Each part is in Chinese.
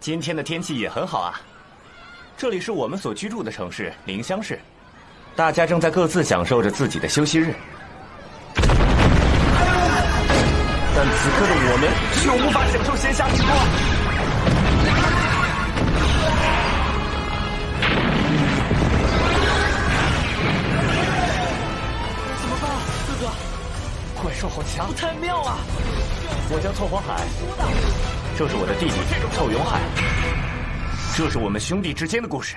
今天的天气也很好啊。这里是我们所居住的城市临湘市，大家正在各自享受着自己的休息日。但此刻的我们却无法享受闲暇时光。怎么办，哥哥？怪兽好强！太妙啊！我叫臭黄海，这是我的弟弟臭永海，这是我们兄弟之间的故事。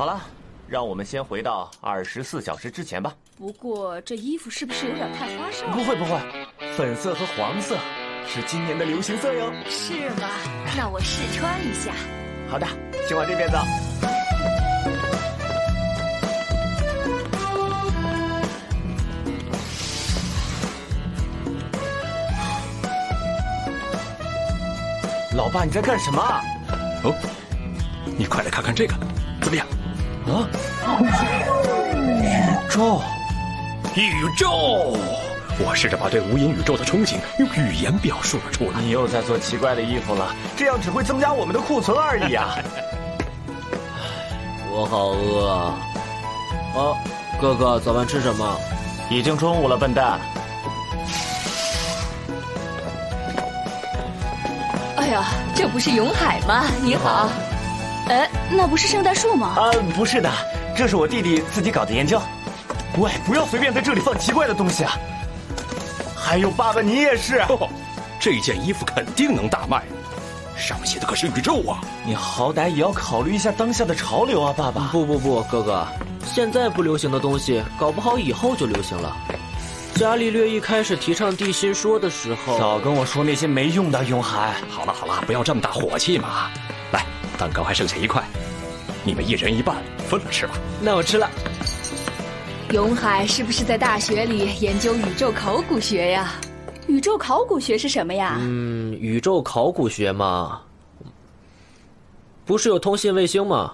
好了，让我们先回到二十四小时之前吧。不过这衣服是不是有点太花哨？不会不会，粉色和黄色是今年的流行色哟。是吗？那我试穿一下。好的，请往这边走。老爸，你在干什么啊？哦，你快来看看这个，怎么样？啊！宇宙，宇宙！我试着把对无垠宇宙的憧憬用语言表述了出来。你又在做奇怪的衣服了，这样只会增加我们的库存而已啊！我好饿啊！哦，哥哥，早饭吃什么？已经中午了，笨蛋。哎呀，这不是永海吗？你好。哎，那不是圣诞树吗？啊，不是的，这是我弟弟自己搞的研究。喂，不要随便在这里放奇怪的东西啊！还有，爸爸，你也是。哦，这件衣服肯定能大卖，上面写的可是宇宙啊！你好歹也要考虑一下当下的潮流啊，爸爸。不不不，哥哥，现在不流行的东西，搞不好以后就流行了。伽利略一开始提倡地心说的时候，少跟我说那些没用的，永海。好了好了，不要这么大火气嘛！来，蛋糕还剩下一块，你们一人一半，分了吃吧。那我吃了。永海是不是在大学里研究宇宙考古学呀？宇宙考古学是什么呀？嗯，宇宙考古学嘛，不是有通信卫星吗？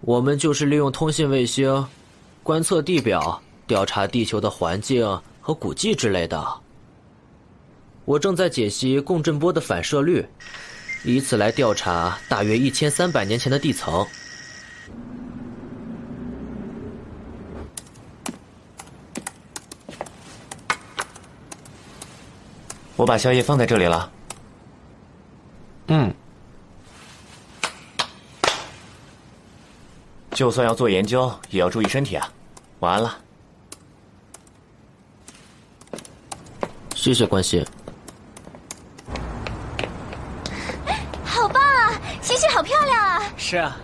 我们就是利用通信卫星观测地表，调查地球的环境和古迹之类的。我正在解析共振波的反射率，以此来调查大约一千三百年前的地层。我把宵夜放在这里了。嗯，就算要做研究，也要注意身体啊。晚安了。谢谢关心。好棒啊！星星好漂亮啊！是啊。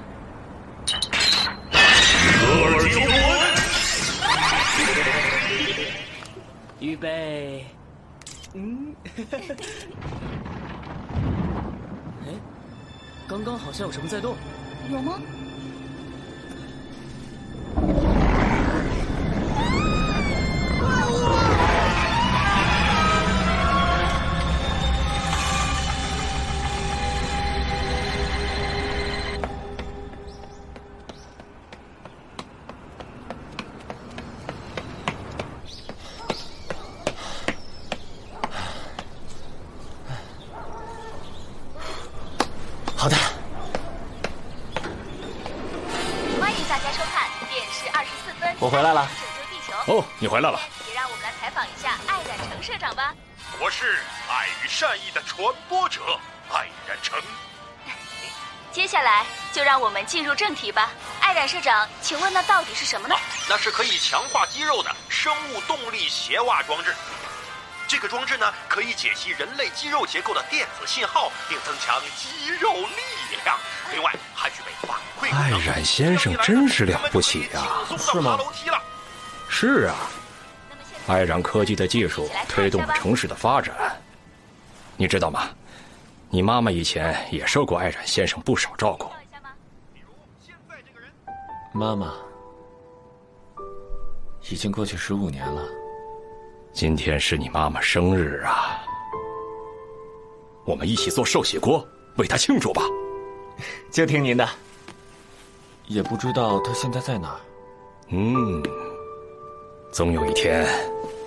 预备。嗯，哎，刚刚好像有什么在动，有吗？你回来了。也让我们来采访一下爱染成社长吧。我是爱与善意的传播者爱染成。接下来就让我们进入正题吧。爱染社长，请问那到底是什么呢？那是可以强化肌肉的生物动力鞋袜装置。这个装置呢，可以解析人类肌肉结构的电子信号，并增强肌肉力量。另外，还具备反馈功能。艾冉先生真是了不起呀是吗？是啊，那么现在艾冉科技的技术推动了城市的发展。你知道吗？你妈妈以前也受过爱染先生不少照顾。妈妈，已经过去十五年了。今天是你妈妈生日啊，我们一起做寿喜锅，为她庆祝吧。就听您的。也不知道她现在在哪儿。嗯，总有一天，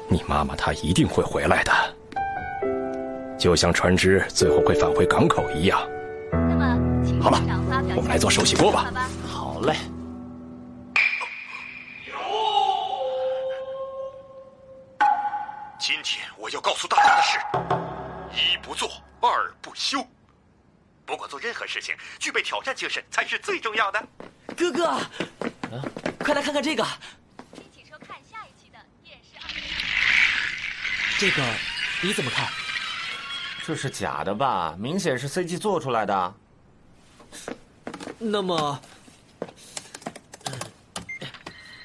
你妈妈她一定会回来的，就像船只最后会返回港口一样。那么，请好了我们来做寿喜锅吧。好嘞。今天我要告诉大家的是：一不做，二不休。不管做任何事情，具备挑战精神才是最重要的。哥哥，快来看看这个，请请收看下一期的电视二。这个你怎么看？这是假的吧？明显是 CG 做出来的。那么，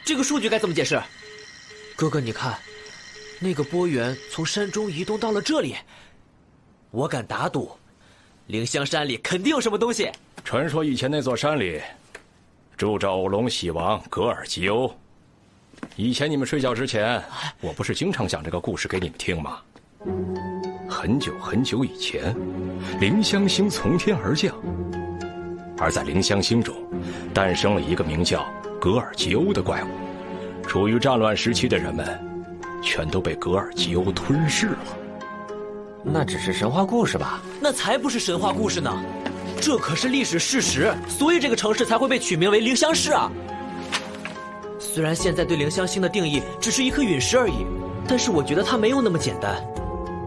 这个数据该怎么解释？哥哥，你看，那个波源从山中移动到了这里，我敢打赌，灵香山里肯定有什么东西。传说以前那座山里住着偶龙喜王格尔吉欧。以前你们睡觉之前，我不是经常讲这个故事给你们听吗？很久很久以前，凌香星从天而降，而在凌香星中，诞生了一个名叫格尔吉欧的怪物。处于战乱时期的人们，全都被格尔吉欧吞噬了。那只是神话故事吧？那才不是神话故事呢，这可是历史事实，所以这个城市才会被取名为凌香市啊。虽然现在对凌香星的定义只是一颗陨石而已，但是我觉得它没有那么简单。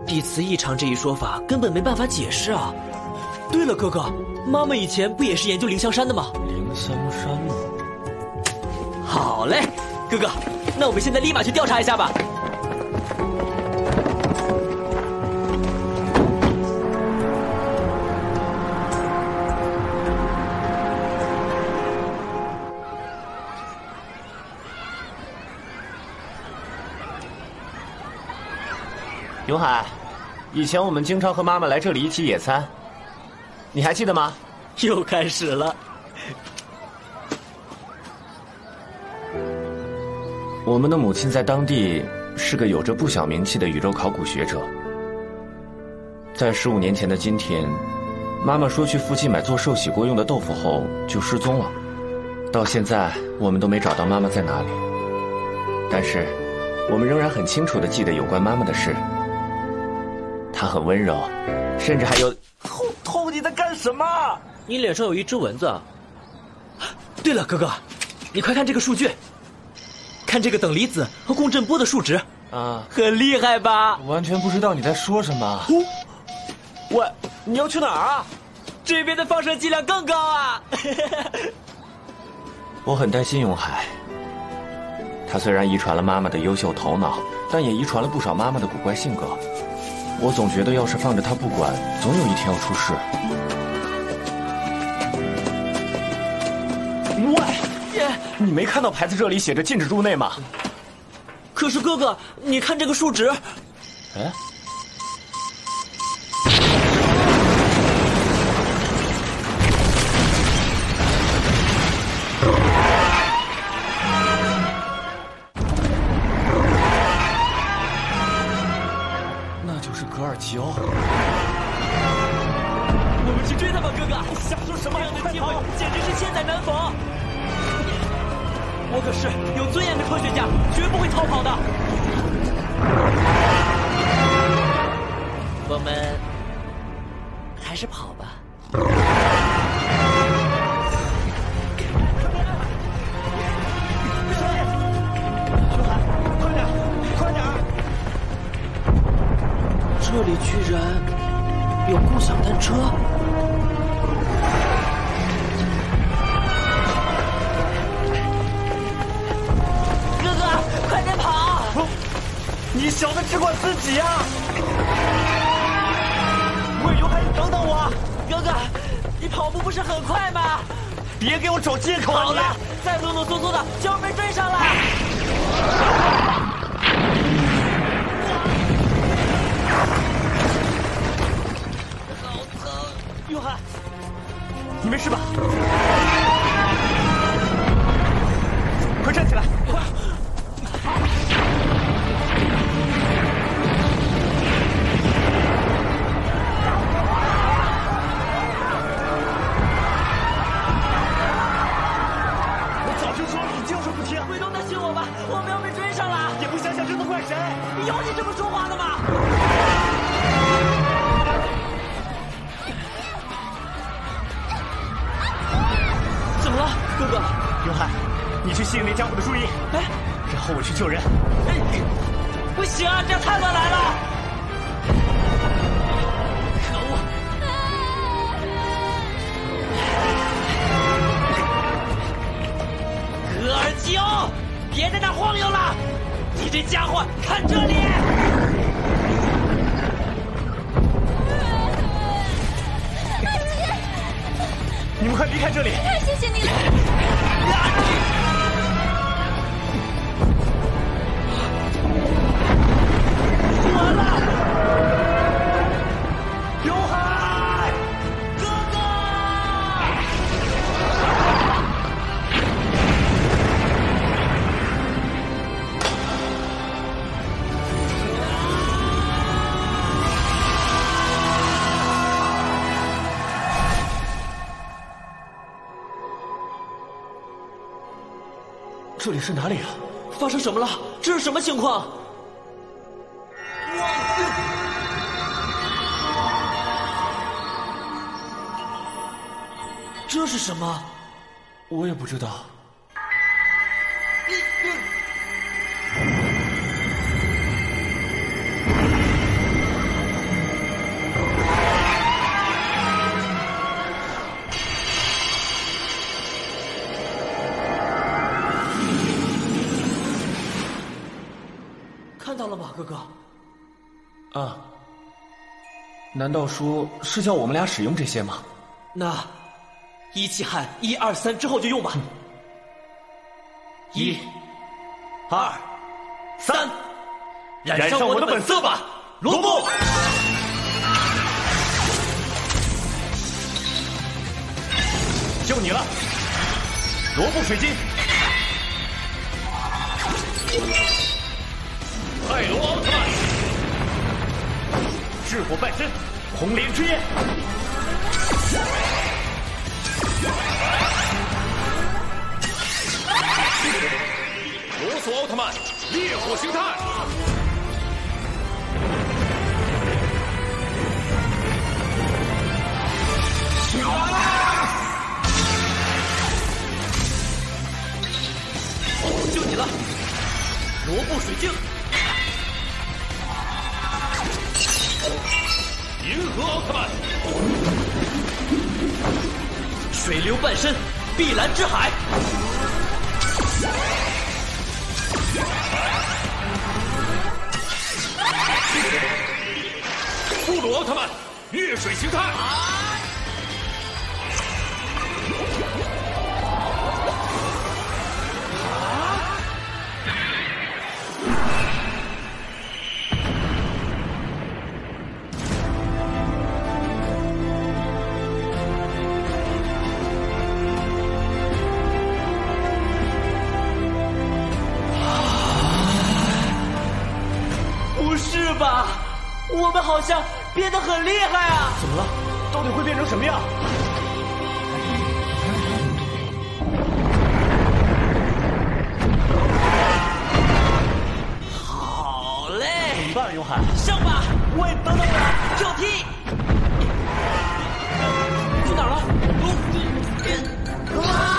地磁异常这一说法根本没办法解释啊。对了，哥哥，妈妈以前不也是研究凌香山的吗？凌香山吗？好嘞，哥哥，那我们现在立马去调查一下吧。永海，以前我们经常和妈妈来这里一起野餐，你还记得吗？又开始了。我们的母亲在当地是个有着不小名气的宇宙考古学者。在十五年前的今天，妈妈说去附近买做寿喜锅用的豆腐后就失踪了，到现在我们都没找到妈妈在哪里。但是，我们仍然很清楚的记得有关妈妈的事。她很温柔，甚至还有……偷偷你在干什么？你脸上有一只蚊子。对了，哥哥，你快看这个数据，看这个等离子和共振波的数值，啊，很厉害吧？完全不知道你在说什么。哦，喂，你要去哪儿啊？这边的放射剂量更高啊！我很担心永海。他虽然遗传了妈妈的优秀头脑，但也遗传了不少妈妈的古怪性格。我总觉得，要是放着他不管，总有一天要出事。喂，你没看到牌子这里写着禁止入内吗？可是哥哥，你看这个数值，哎，去追他吧，哥哥！想说什么样的机会，简直是千载难逢。我可是有尊严的科学家，绝不会逃跑的。我们还是跑吧。快点，快点！这里居然有共享单车。你小子只管自己啊！魏永海，你等等我！哥哥，你跑步不是很快吗？别给我找借口！好了，再啰啰嗦嗦的就要被追上了。好疼！约翰，你没事吧？快站起来！别在那晃悠了！你这家伙，看这里！你们快离开这里！太谢谢你了。完这里是哪里啊？发生什么了？这是什么情况？这是什么？我也不知道。看到了吗，哥哥？啊，难道说是叫我们俩使用这些吗？那一气喊一二三之后就用吧。一、二、三，染上我的本色吧，罗布！就你了，罗布水晶，泰罗奥特曼，炽火半身，红莲之焰，罗索奥特曼，烈火形态。就你了，罗布水晶，银河奥特曼，水流半身，碧蓝之海，布鲁奥特曼，月水形态。怎么了？到底会变成什么样？好嘞！怎么办，永海？上吧！喂，等等我，跳踢！去哪儿了？啊！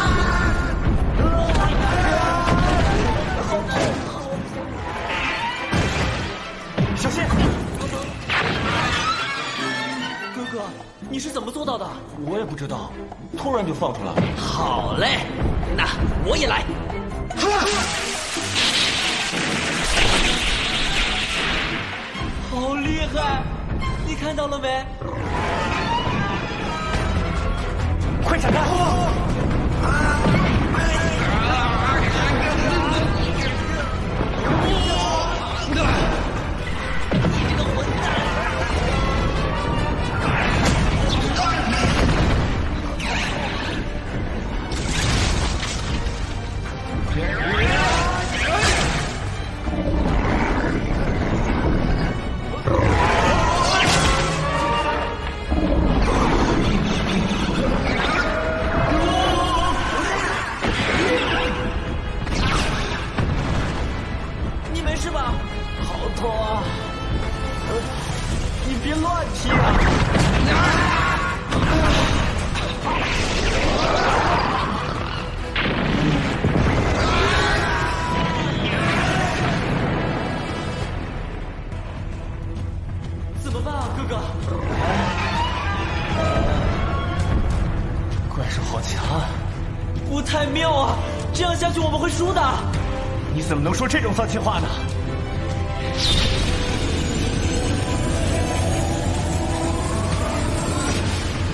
我也不知道，突然就放出来了。好嘞，那我也来。好厉害！你看到了没？快闪开！你你怎么能说这种丧气话呢？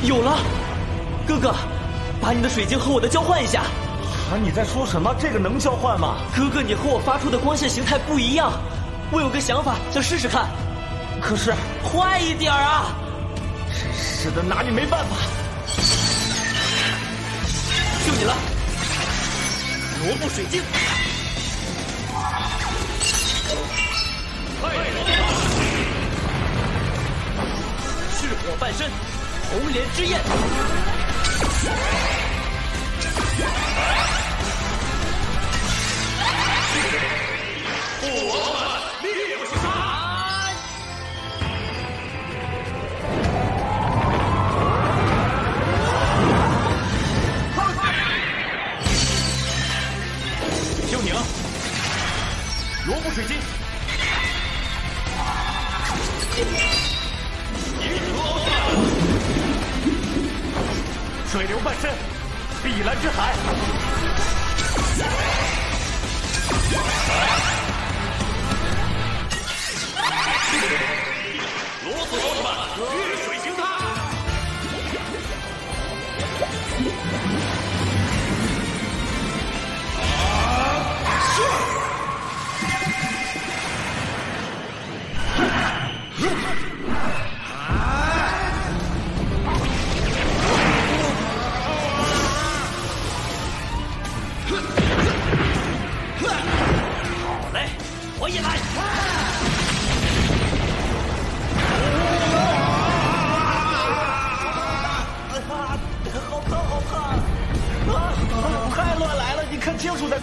有了，哥哥，把你的水晶和我的交换一下。啊，你在说什么？这个能交换吗？哥哥，你和我发出的光线形态不一样，我有个想法，想试试看。可是，快一点啊！真是的，拿你没办法。就你了，罗布水晶。赤火半身，红莲之焰。就你了，罗布水晶。水流半身，碧蓝之海。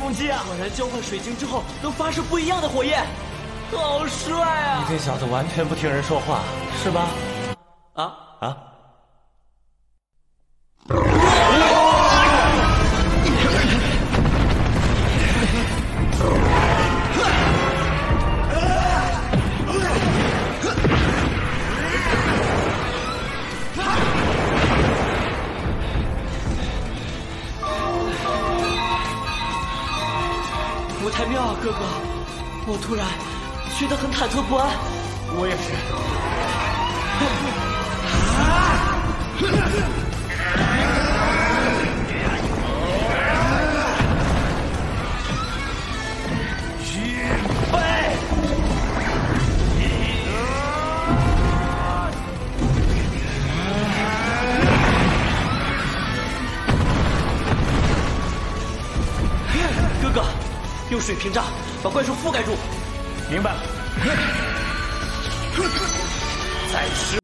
果然交换水晶之后能发射不一样的火焰，好帅啊！你这小子完全不听人说话，是吧？不太妙啊，哥哥，我突然觉得很忐忑不安。我也是。预 用水屏障把怪兽覆盖住。明白了。再施